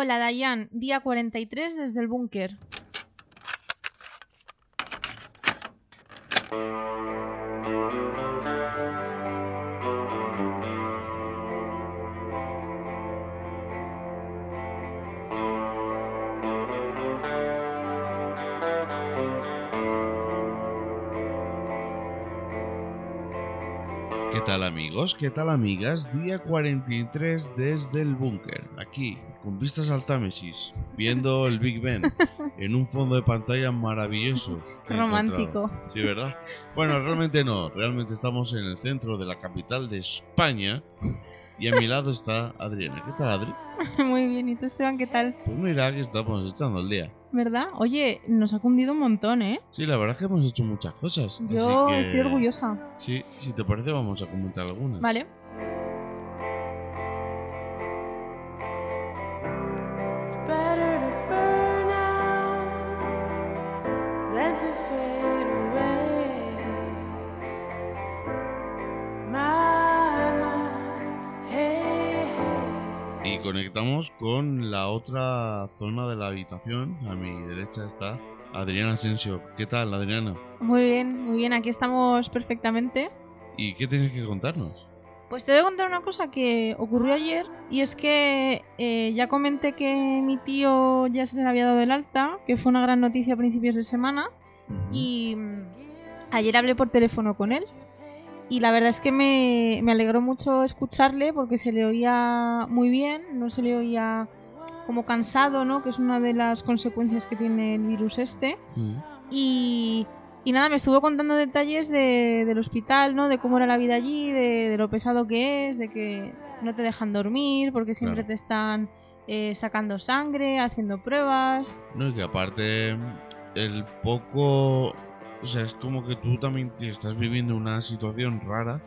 Hola, Dayan. Día 43 desde el búnker. ¿Qué tal amigos? ¿Qué tal amigas? Día 43 desde el búnker, aquí, con vistas al Támesis, viendo el Big Ben, en un fondo de pantalla maravilloso. Romántico. Sí, ¿verdad? Bueno, realmente no, realmente estamos en el centro de la capital de España y a mi lado está Adriana. ¿Qué tal Adri? Muy bien. ¿Y tú, Esteban, qué tal? Pues mira que estamos echando el día. ¿Verdad? Oye, nos ha cundido un montón, ¿eh? Sí, la verdad es que hemos hecho muchas cosas. así Yo que- estoy orgullosa. Sí, si te parece vamos a comentar algunas. Vale. Conectamos con la otra zona de la habitación. A mi derecha está Adriana Asensio. ¿Qué tal, Adriana? Muy bien, muy bien. Aquí estamos perfectamente. ¿Y qué tienes que contarnos? Pues te voy a contar una cosa que ocurrió ayer y es que eh, ya comenté que mi tío ya se le había dado el alta, que fue una gran noticia a principios de semana y mm, ayer hablé por teléfono con él y la verdad es que me, me alegró mucho escucharle porque se le oía muy bien, no se le oía como cansado, ¿no? Que es una de las consecuencias que tiene el virus este. Mm. Y, y nada, me estuvo contando detalles de- del hospital, ¿no? De cómo era la vida allí, de, de lo pesado que es, de que no te dejan dormir porque siempre Claro. te están eh, sacando sangre, haciendo pruebas. No, y que aparte el poco... O sea, es como que tú también te estás viviendo una situación rara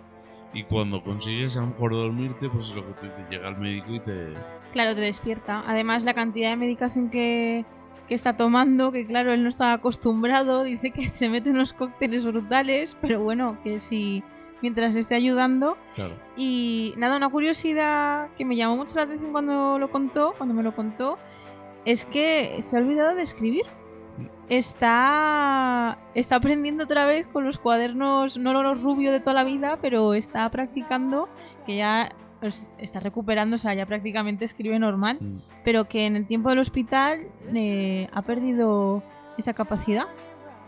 y cuando consigues a lo mejor dormirte, pues es lo que tú dices, llega el médico y te... Claro, te despierta. Además, la cantidad de medicación que, que está tomando, que claro, él no está acostumbrado, dice que se mete unos cócteles brutales, pero bueno, que si mientras le esté ayudando. Claro. Y nada, una curiosidad que me llamó mucho la atención cuando lo contó, cuando me lo contó, es que se ha olvidado de escribir. Está, está aprendiendo otra vez con los cuadernos, no los rubios de toda la vida, pero está practicando, que ya pues, está recuperando, o sea, ya prácticamente escribe normal, Mm. pero que en el tiempo del hospital eh, ha perdido esa capacidad,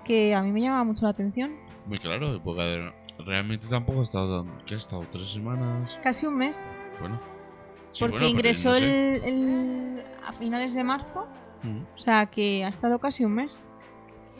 que a mí me llama mucho la atención. Muy claro, porque realmente tampoco ha estado... ¿Qué ha estado? ¿Tres semanas? Casi un mes, Bueno. Sí, porque bueno, ingresó no sé. el, el- a finales de marzo, Mm. o sea, que ha estado casi un mes.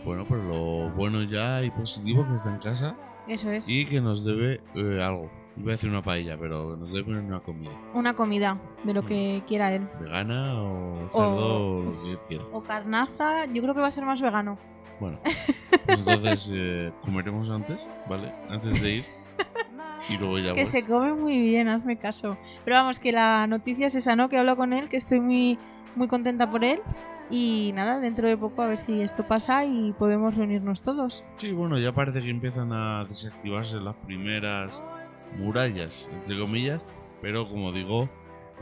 Bueno, pero lo bueno ya y positivo que está en casa Eso es. y que nos debe eh, algo. Iba a decir una paella, pero nos debe una comida. Una comida, de lo que quiera él. Vegana o cerdo o lo que quiera. O carnaza, yo creo que va a ser más vegano. Bueno, pues entonces eh, comeremos antes, ¿vale? Antes de ir. Y luego ya Que pues. se come muy bien, hazme caso. Pero vamos, que la noticia es esa, ¿no? Que hablo con él, que estoy muy, muy contenta por él. Y nada, dentro de poco a ver si esto pasa y podemos reunirnos todos. Sí, bueno, ya parece que empiezan a desactivarse las primeras murallas, entre comillas. Pero como digo,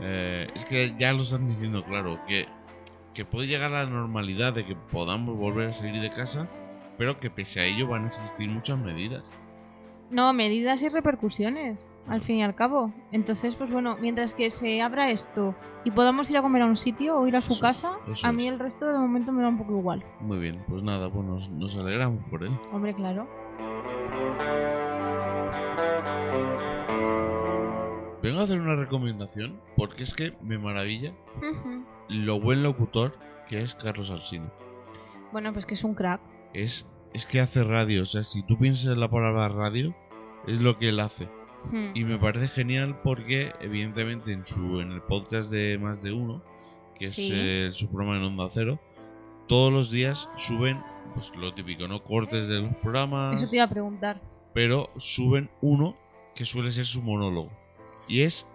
eh, es que ya lo están diciendo claro, que, que puede llegar a la normalidad de que podamos volver a salir de casa, pero que pese a ello van a existir muchas medidas. No, medidas y repercusiones, al fin y al cabo. Entonces, pues bueno, mientras que se abra esto y podamos ir a comer a un sitio o ir a su Eso- casa, eso a mí es. el resto de momento me da un poco igual. Muy bien, pues nada, pues nos, nos alegramos por él. Hombre, claro. Vengo a hacer una recomendación porque es que me maravilla lo buen locutor que es Carlos Alsina. bueno, pues que es un crack. Es, es que hace radio, o sea, si tú piensas en la palabra radio, es lo que él hace. Hmm. Y me parece genial porque, evidentemente, en su en el podcast de Más de Uno, que es Sí. eh, su programa en Onda Cero, todos los días suben, pues lo típico, ¿no? Cortes de los programas, Eso te iba a preguntar. pero suben uno que suele ser su monólogo. Y es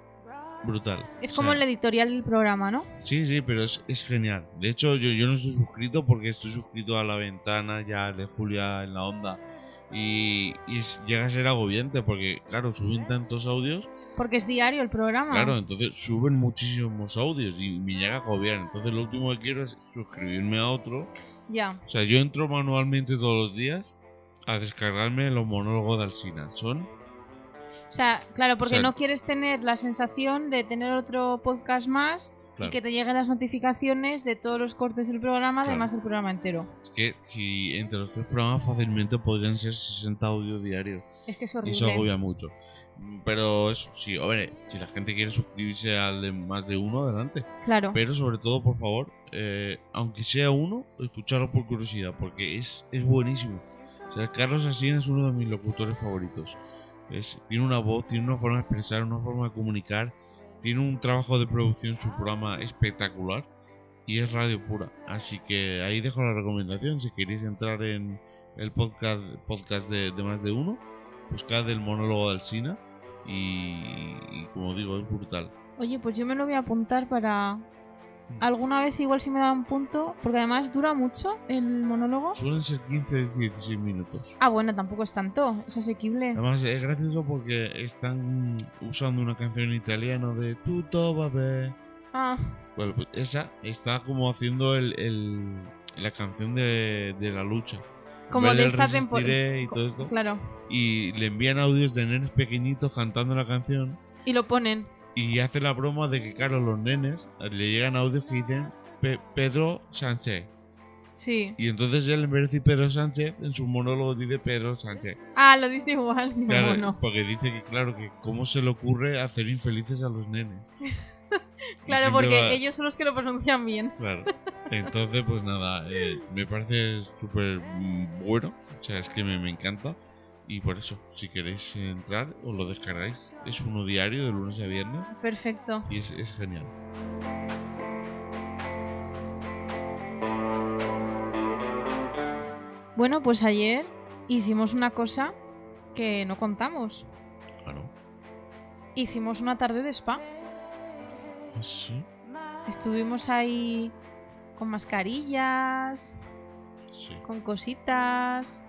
brutal. Es O como sea, el editorial del programa, ¿no? Sí, sí, pero es, es genial. De hecho, yo, yo no estoy suscrito porque estoy suscrito a La Ventana, ya de Julia en la Onda, Y, y es- llega a ser agobiante porque, claro, suben tantos audios. Porque es diario el programa. Claro, entonces suben muchísimos audios y me llega a agobiar. Entonces lo último que quiero es suscribirme a otro. Ya. O sea, yo entro manualmente todos los días a descargarme los monólogos de Alsina. Son O sea, claro, porque O sea- no quieres tener la sensación de tener otro podcast más Claro. y que te lleguen las notificaciones de todos los cortes del programa, Claro. además del programa entero. Es que si entre los tres programas fácilmente podrían ser 60 audios diarios. Es que es Y horrible. eso agobia mucho. Pero eso, sí, hombre, si la gente quiere suscribirse al de más de uno, adelante. Claro. Pero sobre todo, por favor, eh, aunque sea uno, escucharlo por curiosidad, porque es, es buenísimo. O sea, Carlos Asín es uno de mis locutores favoritos. Tiene una voz, tiene una forma de expresar, una forma de comunicar, tiene un trabajo de producción, su programa espectacular y es radio pura. Así que ahí dejo la recomendación. Si queréis entrar en el podcast, de, más de uno, buscad el monólogo de Alsina y, y como digo, es brutal. Oye, pues yo me lo voy a apuntar para alguna vez igual si me da un punto, porque además dura mucho el monólogo. Suelen ser 15-16 minutos. Ah, bueno, tampoco es tanto, es asequible. Además es gracioso porque están usando una canción en italiano de Tutto va bene. Ah, Bueno, pues esa está como haciendo el, el- la canción de, de la lucha. como de esta y temporada. todo esto. Claro. Y le envían audios de nenes pequeñitos cantando la canción. Y lo ponen. Y hace la broma de que, claro, los nenes le llegan audios que dicen "Pe- Pedro Sánchez. Sí. Y entonces él, en vez de decir Pedro Sánchez, en su monólogo dice Pedro Sánchez. Ah, lo dice igual. Digo, Claro, porque dice que, claro, que cómo se le ocurre hacer infelices a los nenes. Claro, porque va- ellos son los que lo pronuncian bien. Claro. Entonces, pues nada, eh, me parece súper mm, bueno. O sea, es que me, me encanta. Y por eso, si queréis entrar, os lo descargáis. Es uno diario, de lunes a viernes. Perfecto. Y es, es genial. Bueno, pues ayer hicimos una cosa que no contamos. Claro. Hicimos una tarde de spa. Ah, sí. Estuvimos ahí con mascarillas, Sí. con cositas.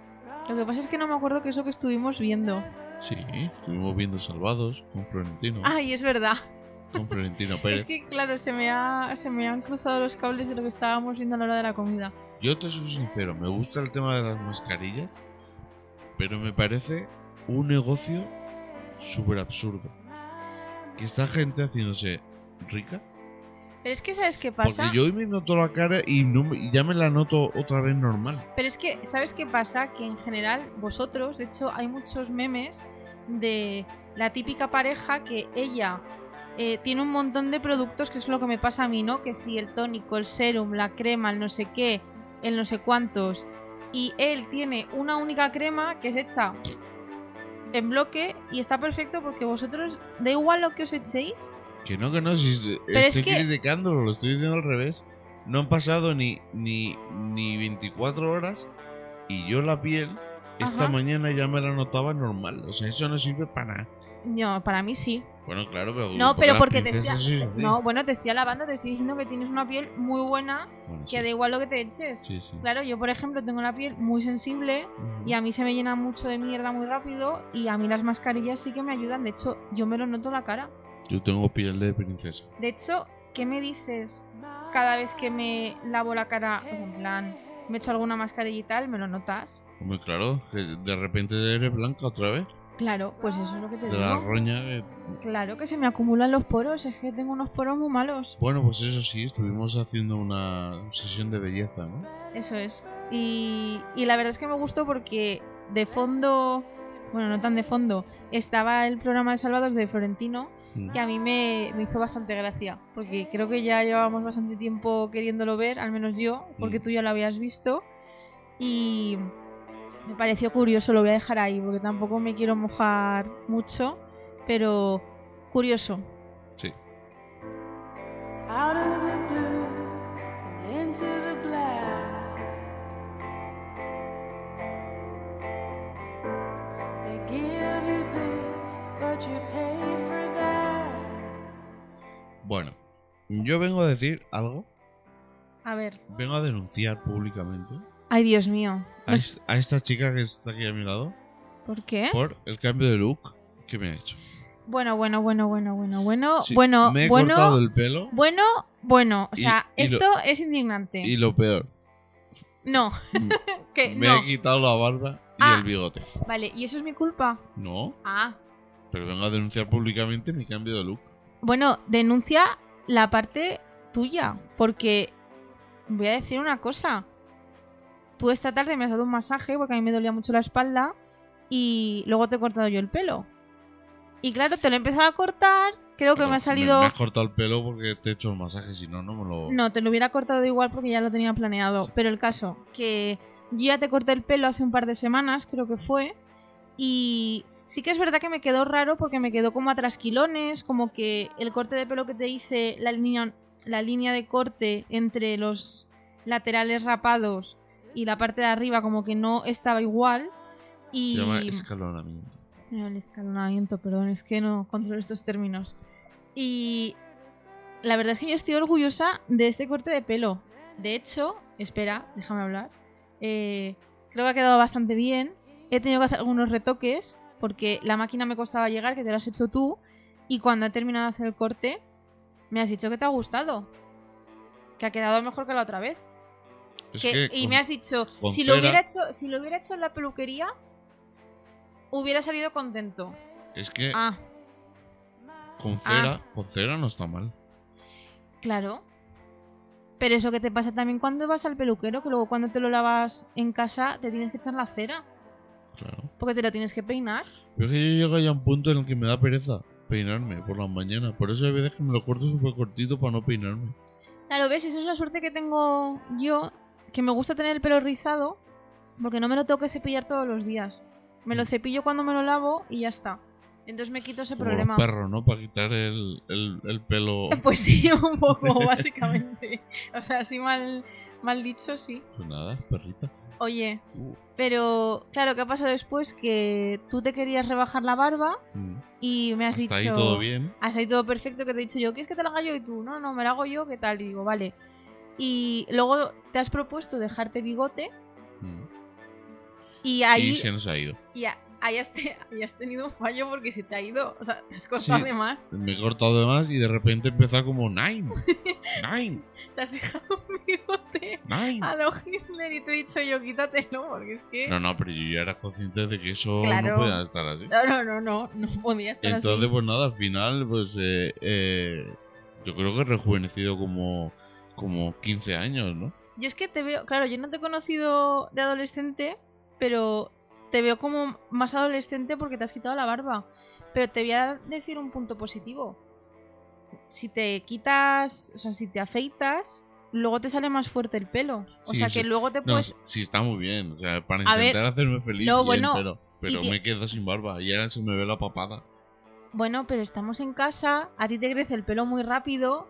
Lo que pasa es que no me acuerdo qué es lo que estuvimos viendo. Sí, estuvimos viendo Salvados con Florentino. Ay, es verdad. Con Florentino Pérez. Es que, claro, se me, ha, se me han cruzado los cables de lo que estábamos viendo a la hora de la comida. Yo te soy sincero, me gusta el tema de las mascarillas, pero me parece un negocio súper absurdo. Que esta gente haciéndose rica. Pero es que, ¿sabes qué pasa? Porque yo hoy me noto la cara y, no me- y ya me la noto otra vez normal. Pero es que, ¿sabes qué pasa? Que en general, vosotros, de hecho, hay muchos memes de la típica pareja que ella eh, tiene un montón de productos, que es lo que me pasa a mí, ¿no? Que si el tónico, el serum, la crema, el no sé qué, el no sé cuántos. Y él tiene una única crema que es hecha en bloque y está perfecto porque vosotros, da igual lo que os echéis, Que no, que no, si es- es estoy que- criticándolo, lo estoy diciendo al revés. No han pasado ni, ni, ni 24 horas y yo la piel esta Ajá. mañana ya me la notaba normal. O sea, eso no sirve para nada. no, para mí sí. Bueno, claro, pero... No, pero porque te estoy, sí es no, bueno, te estoy alabando, te estoy diciendo que tienes una piel muy buena, Bueno, que sí. da igual lo que te eches. Sí, sí. Claro, yo por ejemplo tengo la piel muy sensible y a mí se me llena mucho de mierda muy rápido y a mí las mascarillas sí que me ayudan. De hecho, yo me lo noto en la cara. Yo tengo piel de princesa. De hecho, ¿qué me dices cada vez que me lavo la cara? En plan, me echo alguna mascarilla y tal, ¿me lo notas? Hombre, claro, que de repente eres blanca otra vez. Claro, pues eso es lo que te De la digo. roña. eh. Claro que se me acumulan los poros, es que tengo unos poros muy malos. Bueno, pues eso sí, estuvimos haciendo una sesión de belleza, ¿no? Eso es. Y, y la verdad es que me gustó porque de fondo, bueno, no tan de fondo, estaba el programa de Salvados de Florentino Mm. que a mí me, me hizo bastante gracia. Porque creo que ya llevábamos bastante tiempo queriéndolo ver, al menos yo, porque Mm. tú ya lo habías visto. Y me pareció curioso, lo voy a dejar ahí, porque tampoco me quiero mojar mucho, pero curioso. Sí. out of the blue and into the Bueno, yo vengo a decir algo, A ver, vengo a denunciar públicamente Ay, Dios mío. A, es- a esta chica que está aquí a mi lado ¿Por qué? por el cambio de look que me ha hecho. Bueno, bueno, bueno, bueno, bueno, bueno, Sí, bueno, me he bueno, cortado el pelo bueno, bueno. O Y- sea, y lo- esto es indignante. y lo peor, No, que me no. he quitado la barba y Ah. el bigote. Vale, ¿y eso es mi culpa? No, Ah. pero vengo a denunciar públicamente mi cambio de look. Bueno, denuncia la parte tuya, porque voy a decir una cosa. Tú esta tarde me has dado un masaje porque a mí me dolía mucho la espalda y luego te he cortado yo el pelo. Y claro, te lo he empezado a cortar, creo que Pero me ha salido... Me, has cortado el pelo porque te he hecho el masaje, si no, no me lo. No, te lo hubiera cortado igual porque ya lo tenía planeado. Pero el caso, que yo ya te corté el pelo hace un par de semanas, creo que fue. Y sí que es verdad que me quedó raro porque me quedó como a trasquilones, como que el corte de pelo que te hice, la línea, la línea de corte entre los laterales rapados y la parte de arriba como que no estaba igual. Y... Se llama escalonamiento. Eh, El escalonamiento, perdón, es que no controlo estos términos. Y la verdad es que yo estoy orgullosa de este corte de pelo. De hecho, espera, déjame hablar. Eh, creo que ha quedado bastante bien. He tenido que hacer algunos retoques porque la máquina me costaba llegar, que te lo has hecho tú. Y cuando he terminado de hacer el corte, me has dicho que te ha gustado. Que ha quedado mejor que la otra vez. Es Que- que y con- me has dicho, si lo, hubiera hecho, si lo hubiera hecho en la peluquería, hubiera salido contento. es que Ah, con cera, con cera no está mal. claro. Pero eso que te pasa también cuando vas al peluquero, que luego cuando te lo lavas en casa te tienes que echar la cera, Claro. porque te lo tienes que peinar. Pero es que yo llego ya a un punto en el que me da pereza peinarme por las mañanas. Por eso hay veces que me lo corto súper cortito para no peinarme. Claro, ves, eso es la suerte que tengo yo, que me gusta tener el pelo rizado, porque no me lo tengo que cepillar todos los días. Me lo Mm. cepillo cuando me lo lavo y ya está. Entonces me quito ese Como problema. los perros, ¿no? Para quitar el, el, el pelo. Pues sí, un poco, básicamente. O sea, así mal, mal dicho, sí. Pues nada, perrita. Oye, Uh, pero claro, ¿qué ha pasado después? Que tú te querías rebajar la barba mm. y me has Hasta dicho... ahí todo bien. Hasta ahí todo perfecto, que te he dicho yo, ¿quieres que te la haga yo? Y tú, no, no, me la hago yo, ¿qué tal? Y digo, vale. Y luego te has propuesto dejarte bigote Mm. y ahí... Y se nos ha ido. y a- ahí has, te- tenido un fallo porque se te ha ido, o sea, te has cortado Sí. de más. Me he cortado de más y de repente empezó como Nine. Nine. Te has dejado un bigote Nine. a lo Hitler y te he dicho yo, quítatelo, porque es que... No, no, pero yo ya era consciente de que eso Claro. no podía estar así. No, no, no, no, no podía estar Entonces, así. pues nada, al final, pues eh, eh, yo creo que he rejuvenecido como, como 15 años, ¿no? Yo es que te veo, claro, yo no te he conocido de adolescente, pero te veo como más adolescente porque te has quitado la barba. Pero te voy a decir un punto positivo. Si te quitas, o sea, si te afeitas, luego te sale más fuerte el pelo. O Sí, sea, sí. que luego te No, puedes... sí está muy bien, o sea, para ver, intentar hacerme feliz, no, bien, bueno, pero, me quedo sin barba y ahora se me ve la papada. Bueno, pero estamos en casa, a ti te crece el pelo muy rápido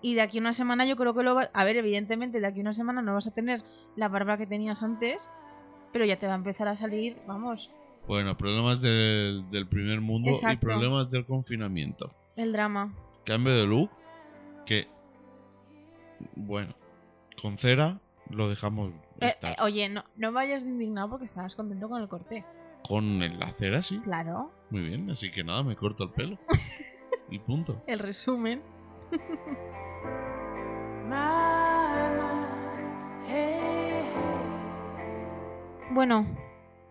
y de aquí a una semana yo creo que lo vas... A ver, evidentemente de aquí a una semana no vas a tener la barba que tenías antes, pero ya te va a empezar a salir, vamos, Bueno, problemas del, del primer mundo y problemas del confinamiento. el drama. Cambio de look, que, bueno, con cera lo dejamos Eh, estar. eh, oye, no, no vayas de indignado porque estabas contento con el corte. Con el- la cera sí, Claro, muy bien, así que nada, me corto el pelo. y punto. el resumen. Bueno,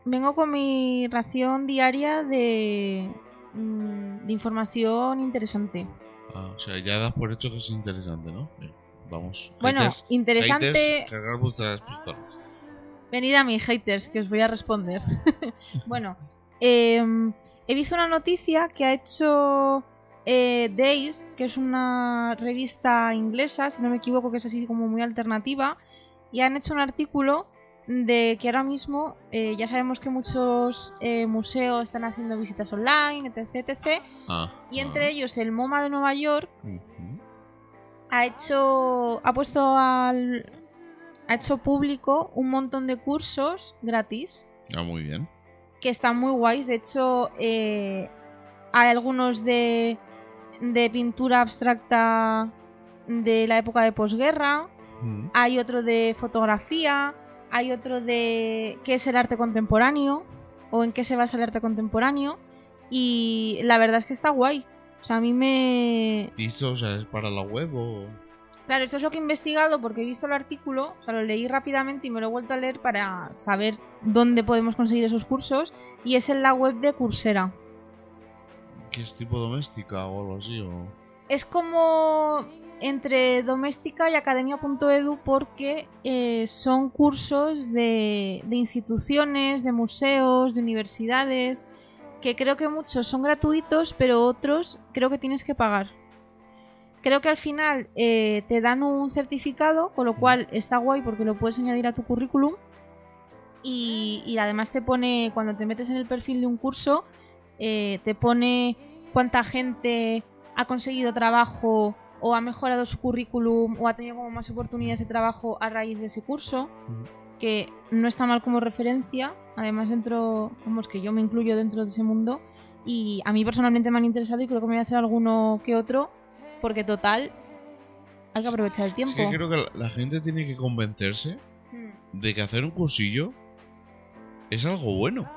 vengo con mi ración diaria de, mm, de información interesante. Ah, o sea, ya das por hecho que es interesante, ¿no? Bien, vamos. Bueno, Haters, interesante. haters, cargar vuestras pistolas. Venid a mis haters, que os voy a responder. bueno, em, he visto una noticia que ha hecho eh, Days, que es una revista inglesa, si no me equivoco, que es así como muy alternativa, y han hecho un artículo de que ahora mismo eh, ya sabemos que muchos eh, museos están haciendo visitas online, etc, etc. Ah, Y ah, entre ellos el MoMA de Nueva York ha hecho ha puesto al ha hecho público un montón de cursos gratis. Ah, muy bien. que están muy guays. De hecho eh, hay algunos de de pintura abstracta de la época de posguerra. Hay otro de fotografía hay otro de qué es el arte contemporáneo o en qué se basa el arte contemporáneo. Y la verdad es que está guay. O sea, a mí me... ¿Y esto, o sea, es para la web o...? Claro, esto es lo que he investigado porque he visto el artículo, o sea, lo leí rápidamente y me lo he vuelto a leer para saber dónde podemos conseguir esos cursos. Y es en la web de Coursera. ¿Qué es tipo doméstica o algo así? O... Es como entre doméstica y academia.edu porque eh, son cursos de, de instituciones, de museos, de universidades, que creo que muchos son gratuitos, pero otros creo que tienes que pagar. Creo que al final eh, te dan un certificado, con lo cual está guay porque lo puedes añadir a tu currículum. Y, además te pone, cuando te metes en el perfil de un curso, eh, te pone cuánta gente ha conseguido trabajo o ha mejorado su currículum o ha tenido como más oportunidades de trabajo a raíz de ese curso, que no está mal como referencia. Además, dentro, vamos, que yo me incluyo dentro de ese mundo y a mí personalmente me han interesado y creo que me voy a hacer alguno que otro, porque total, hay que aprovechar el Es tiempo. que creo que la, la gente tiene que convencerse Mm. de que hacer un cursillo es algo bueno.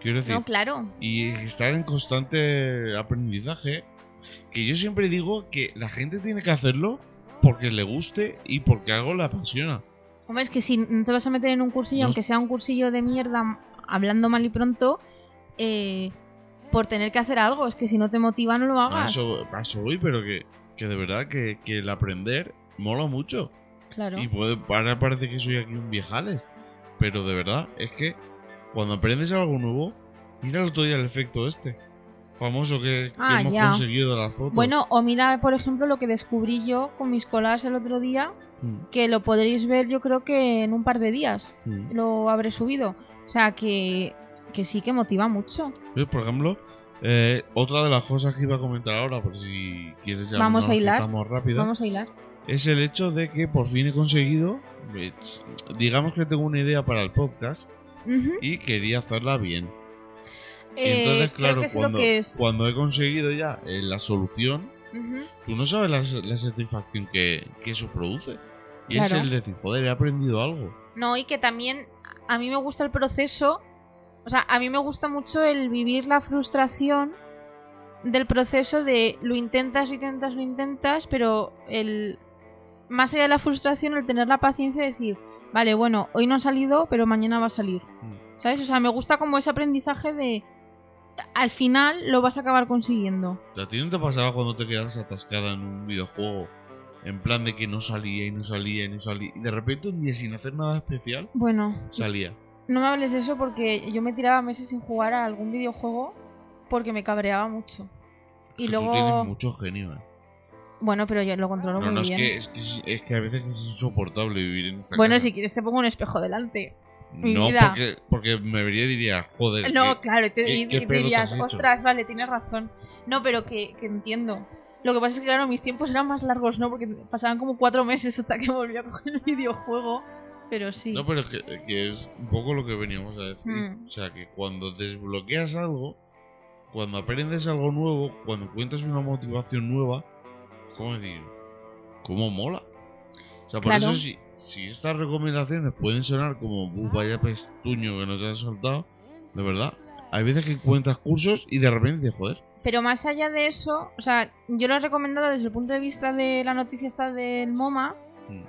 Quiero decir, No, claro. y estar en constante aprendizaje. Que yo siempre digo que la gente tiene que hacerlo porque le guste y porque algo le apasiona. Hombre, es que si no te vas a meter en un cursillo, No. aunque sea un cursillo de mierda, hablando mal y pronto, eh, por tener que hacer algo, es que si no te motiva no lo hagas. eso, a eso voy, pero que, que de verdad que, que el aprender mola mucho. Claro. Y puede, ahora parece que soy aquí un viejales. Pero de verdad, es que cuando aprendes algo nuevo, mira el otro día el efecto este. Famoso que, que Ah, hemos ya. conseguido de las fotos. Bueno, o mira, por ejemplo, lo que descubrí yo con mis colas el otro día, Mm, que lo podréis ver yo creo que en un par de días. mm. Lo habré subido. O sea, que, que sí que motiva mucho. Por ejemplo, eh, otra de las cosas que iba a comentar ahora, por si quieres ya Vamos a hilar. rápido, Vamos a hilar. es el hecho de que por fin he conseguido, eh, digamos que tengo una idea para el podcast y quería hacerla bien. Y Eh, entonces, creo claro, cuando, he conseguido ya eh, la solución, tú no sabes la, la satisfacción que, que eso produce. Y es el de decir, joder, he aprendido algo. No, y que también a mí me gusta el proceso. O sea, a mí me gusta mucho el vivir la frustración del proceso de lo intentas, lo intentas, lo intentas, pero el más allá de la frustración, el tener la paciencia de decir, vale, bueno, hoy no ha salido, pero mañana va a salir. Mm. ¿Sabes? O sea, me gusta como ese aprendizaje de al final lo vas a acabar consiguiendo. ¿A ti no te pasaba cuando te quedas atascada en un videojuego? En plan de que no salía y no salía y no salía. Y de repente un día sin hacer nada especial, Bueno, salía. no me hables de eso porque yo me tiraba meses sin jugar a algún videojuego porque me cabreaba mucho. Y Que luego... Tú tienes mucho genio, eh. Bueno, pero yo lo controlo No, muy no, es bien. que, es, que, es- es que a veces es insoportable vivir en esta Bueno, casa. si quieres te pongo un espejo delante. Mi No, vida. porque, porque me vería y diría, joder. No, que- claro, y te, qué- y- qué dirías, has hecho". ostras, vale, tienes razón. No, pero que, que entiendo. Lo que pasa es que, claro, mis tiempos eran más largos, ¿no? Porque pasaban como cuatro meses hasta que volví a coger el videojuego. Pero sí. No, pero que, que es un poco lo que veníamos a decir. Mm. O sea, que cuando desbloqueas algo, cuando aprendes algo nuevo, cuando encuentras una motivación nueva, ¿cómo decir? ¿Cómo mola? O sea, por Claro. eso si, si estas recomendaciones pueden sonar como, "Uf, vaya pestuño que nos han soltado, de verdad, hay veces que encuentras cursos y de repente, joder, Pero más allá de eso, o sea, yo lo he recomendado desde el punto de vista de la noticia esta del MoMA, mm,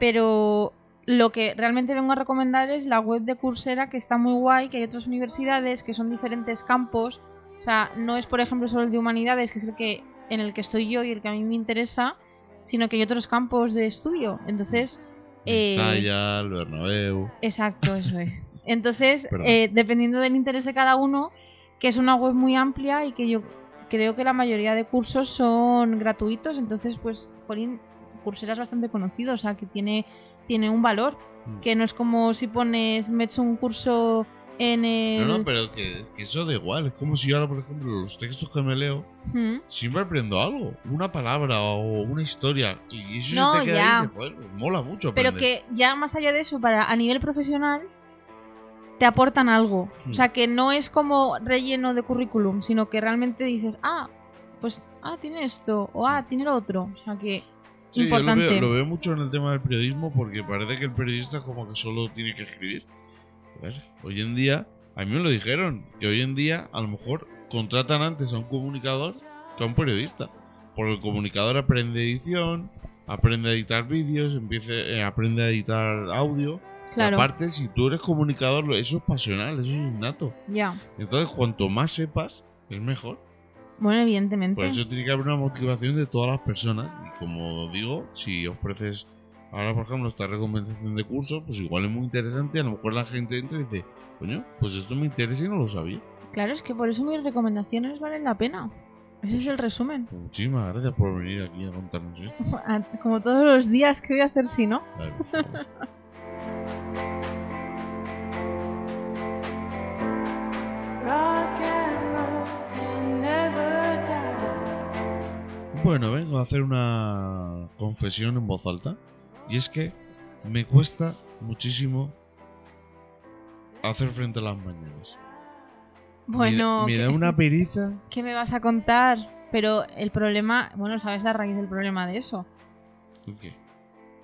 pero lo que realmente vengo a recomendar es la web de Coursera, que está muy guay, que hay otras universidades que son diferentes campos. O sea, no es, por ejemplo, solo el de humanidades, que es el que en el que estoy yo y el que a mí me interesa, sino que hay otros campos de estudio. Entonces, eh, Mestalla, el Bernabéu. Exacto, eso es. Entonces, eh, dependiendo del interés de cada uno, que es una web muy amplia y que yo creo que la mayoría de cursos son gratuitos, entonces, pues, Jolín, Coursera es bastante conocido, o sea, que tiene, tiene un valor, Mm. que no es como si pones, me he hecho un curso en el... No, no, pero que, que eso da igual. Es como si yo ahora, por ejemplo, los textos que me leo, Mm. siempre aprendo algo. Una palabra o una historia. Y eso No, se te queda ya. ahí, que, joder, mola mucho Pero que ya más allá de eso, para a nivel profesional, te aportan algo. Hmm. O sea, que no es como relleno de currículum, sino que realmente dices, ah, pues, ah, tiene esto, o ah, tiene lo otro. O sea, que, Sí, yo lo importante. veo, lo veo mucho en el tema del periodismo porque parece que el periodista como que solo tiene que escribir. Hoy en día, a mí me lo dijeron, que hoy en día a lo mejor contratan antes a un comunicador que a un periodista. Porque el comunicador aprende edición, aprende a editar vídeos, empieza, eh, aprende a editar audio. Claro, aparte, si tú eres comunicador, eso es pasional, eso es innato. ya. Entonces, cuanto más sepas, es mejor. Bueno, evidentemente. Por eso tiene que haber una motivación de todas las personas. Y como digo, si ofreces ahora, por ejemplo, esta recomendación de curso, pues igual es muy interesante. A lo mejor la gente entra y dice, coño, pues esto me interesa y no lo sabía. Claro, es que por eso mis recomendaciones valen la pena. Ese es el resumen. Pues muchísimas gracias por venir aquí a contarnos esto. Como todos los días, ¿qué voy a hacer si no? Bueno, vengo a hacer una confesión en voz alta. Y es que me cuesta muchísimo hacer frente a las mañanas. Bueno, me, me ¿qué, da una pereza. qué me vas a contar? Pero el problema, bueno, sabes la raíz del problema de eso. ¿Qué?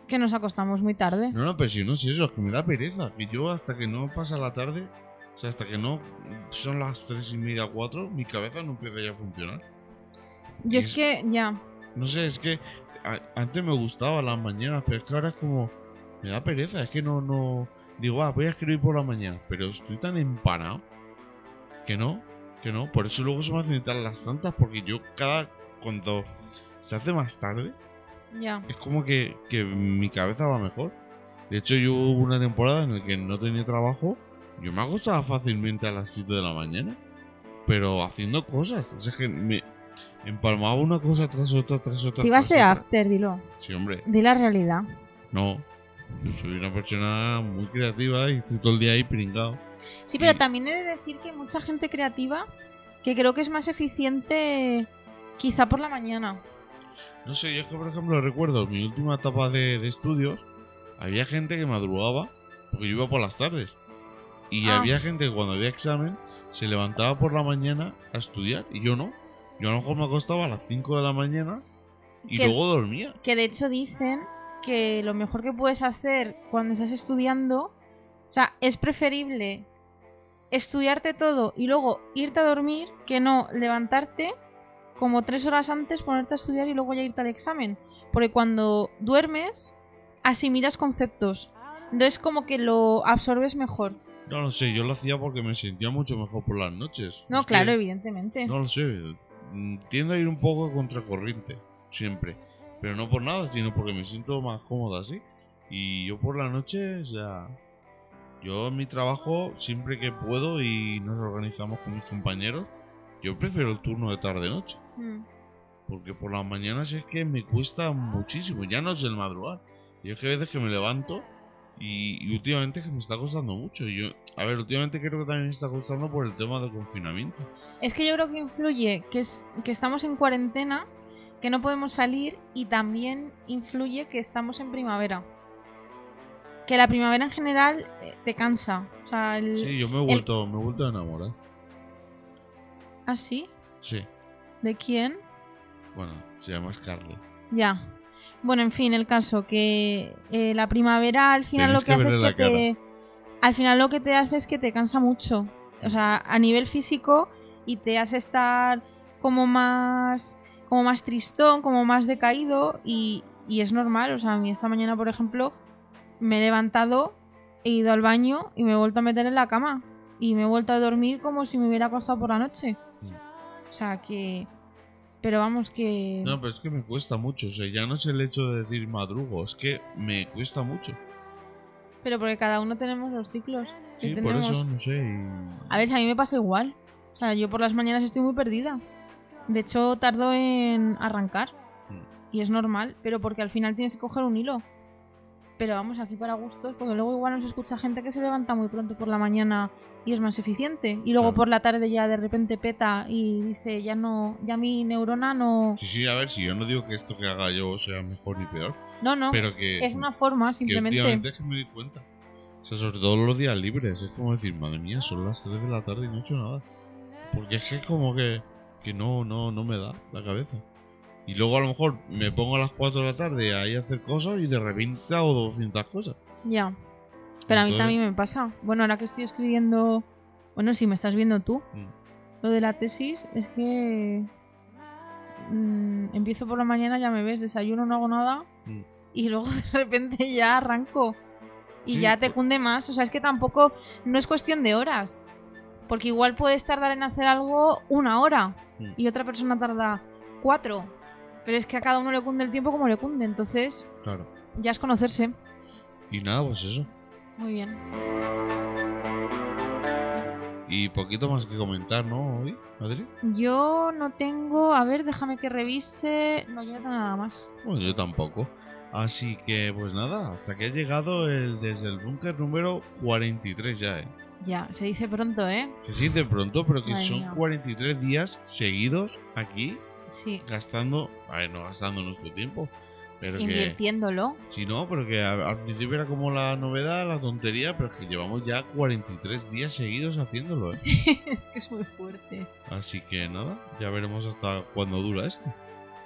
Que nos acostamos muy tarde. No, no, pero si no es eso, es que me da pereza. Que yo hasta que no pasa la tarde, o sea, hasta que no son las tres y media, cuatro, mi cabeza no empieza ya a funcionar. Yo es es- que, ya, No sé, es que a- antes me gustaba las mañanas, pero es que ahora es como. Me da pereza, es que no. no Digo, ah, voy a escribir por la mañana, pero estoy tan empanado que no, que no. Por eso luego se me hacen tal las santas, porque yo cada. Cuando se hace más tarde, ya. es como que, que mi cabeza va mejor. De hecho, yo hubo una temporada en la que no tenía trabajo. Yo me acostaba fácilmente a las 7 de la mañana. Pero haciendo cosas. O sea, que me empalmaba una cosa tras otra, tras otra. Te ibas de after, dilo. Sí, hombre. Di la realidad. No. Yo soy una persona muy creativa y estoy todo el día ahí pringado. Sí, pero Y- también he de decir que hay mucha gente creativa que creo que es más eficiente quizá por la mañana. No sé, yo es que, por ejemplo, recuerdo mi última etapa de, de estudios. Había gente que madrugaba porque yo iba por las tardes. Y Ah. había gente que cuando había examen se levantaba por la mañana a estudiar y yo no. Yo a lo mejor me acostaba a las 5 de la mañana y Que- luego dormía. Que de hecho dicen que lo mejor que puedes hacer cuando estás estudiando, o sea, es preferible estudiarte todo y luego irte a dormir que no levantarte como tres horas antes, ponerte a estudiar y luego ya irte al examen. Porque cuando duermes, asimilas conceptos. Entonces como que lo absorbes mejor. No lo sé, yo lo hacía porque me sentía mucho mejor por las noches. No, Es claro, evidentemente. No lo sé. Mm, Tiendo a ir un poco contracorriente, siempre. Pero no por nada, sino porque me siento más cómodo así. Y yo por la noche, o sea. Yo en mi trabajo, siempre que puedo y nos organizamos con mis compañeros, yo prefiero el turno de tarde-noche. Mm. Porque por las mañanas es que me cuesta muchísimo. Ya no es el madrugar. Yo es que hay veces que me levanto y, y últimamente que me está costando mucho. Yo, a ver, últimamente creo que también me está costando por el tema del confinamiento. Es que yo creo que influye que, es- que estamos en cuarentena, que no podemos salir y también influye que estamos en primavera. Que la primavera en general eh, te cansa. O sea, el... Sí, yo me he vuelto, me he vuelto a enamorar. ¿Ah, sí? Sí, ¿De quién? bueno, se llama Scarlett. Ya. Bueno, en fin, el caso que eh, la primavera al final lo que, que hace es que te... Al final lo que te hace es que te cansa mucho. O sea, a nivel físico y te hace estar como más como más tristón, como más decaído y, y es normal. O sea, a mí esta mañana, por ejemplo, me he levantado, he ido al baño y me he vuelto a meter en la cama. Y me he vuelto a dormir como si me hubiera acostado por la noche. Mm. O sea, que... Pero vamos, que... No, pero es que me cuesta mucho. O sea, ya no es el hecho de decir madrugo, es que me cuesta mucho. Pero porque cada uno tenemos los ciclos. que Sí, por eso, no sé. y- A veces a mí me pasa igual. O sea, yo por las mañanas estoy muy perdida. De hecho, tardo en arrancar. Mm. Y es normal, pero porque al final tienes que coger un hilo. Pero vamos, aquí para gustos, porque luego igual nos escucha gente que se levanta muy pronto por la mañana y es más eficiente. Y luego Claro. por la tarde ya de repente peta y dice, ya no, ya mi neurona no. Sí, sí, a ver, si yo no digo que esto que haga yo sea mejor ni peor, No, no. pero que. Es una forma, que simplemente. últimamente es que me di cuenta. O sea, sobre todo los días libres. Es como decir, madre mía, son las 3 de la tarde y no he hecho nada. Porque es que como que, que no, no, no me da la cabeza. Y luego a lo mejor me pongo a las 4 de la tarde ahí a hacer cosas y de repente hago 200 cosas. Ya. Pero a mí Entonces- también me pasa. Bueno, ahora que estoy escribiendo. Bueno, si me estás viendo tú, Mm. lo de la tesis es que. mm, empiezo por la mañana, ya me ves, desayuno, no hago nada. Mm. Y luego de repente ya arranco. Y Sí, ya te pues- cunde más. O sea, es que tampoco. No es cuestión de horas. Porque igual puedes tardar en hacer algo una hora. Y otra persona tarda cuatro. Pero es que a cada uno le cunde el tiempo como le cunde. Entonces, Claro. ya es conocerse. Y nada, pues eso. Muy bien. Y poquito más que comentar, ¿no? Hoy, Adri. Yo no tengo. A ver, déjame que revise. No, yo no tengo nada más. Bueno, yo tampoco. Así que, pues nada, hasta que ha llegado el desde el búnker número 43 ya, ¿eh? Ya, se dice pronto, ¿eh? Que sí, de pronto, pero que Madre son mía. 43 días seguidos aquí Sí. gastando, no gastando nuestro tiempo, pero que... Invirtiéndolo. Sí, no, pero que a- al principio era como la novedad, la tontería, pero es que llevamos ya 43 días seguidos haciéndolo, ¿eh? Sí, es que es muy fuerte. Así que nada, ya veremos hasta cuándo dura esto.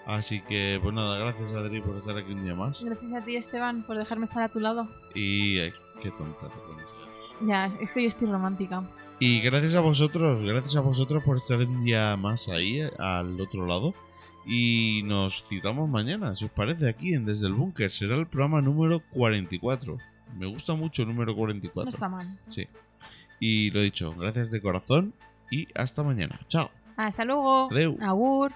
Así que, pues nada, gracias Adri por estar aquí un día más. Gracias a ti, Esteban, por dejarme estar a tu lado. Y eh, qué tonta te pones. Ya, es que yo estoy romántica. Y gracias a vosotros, gracias a vosotros por estar un día más ahí, eh, al otro lado. Y nos citamos mañana, si os parece, aquí en Desde el Búnker. Será el programa número 44. Me gusta mucho el número 44. No está mal. Sí. Y lo dicho, gracias de corazón y hasta mañana. Chao. Hasta luego. Adeu. Agur.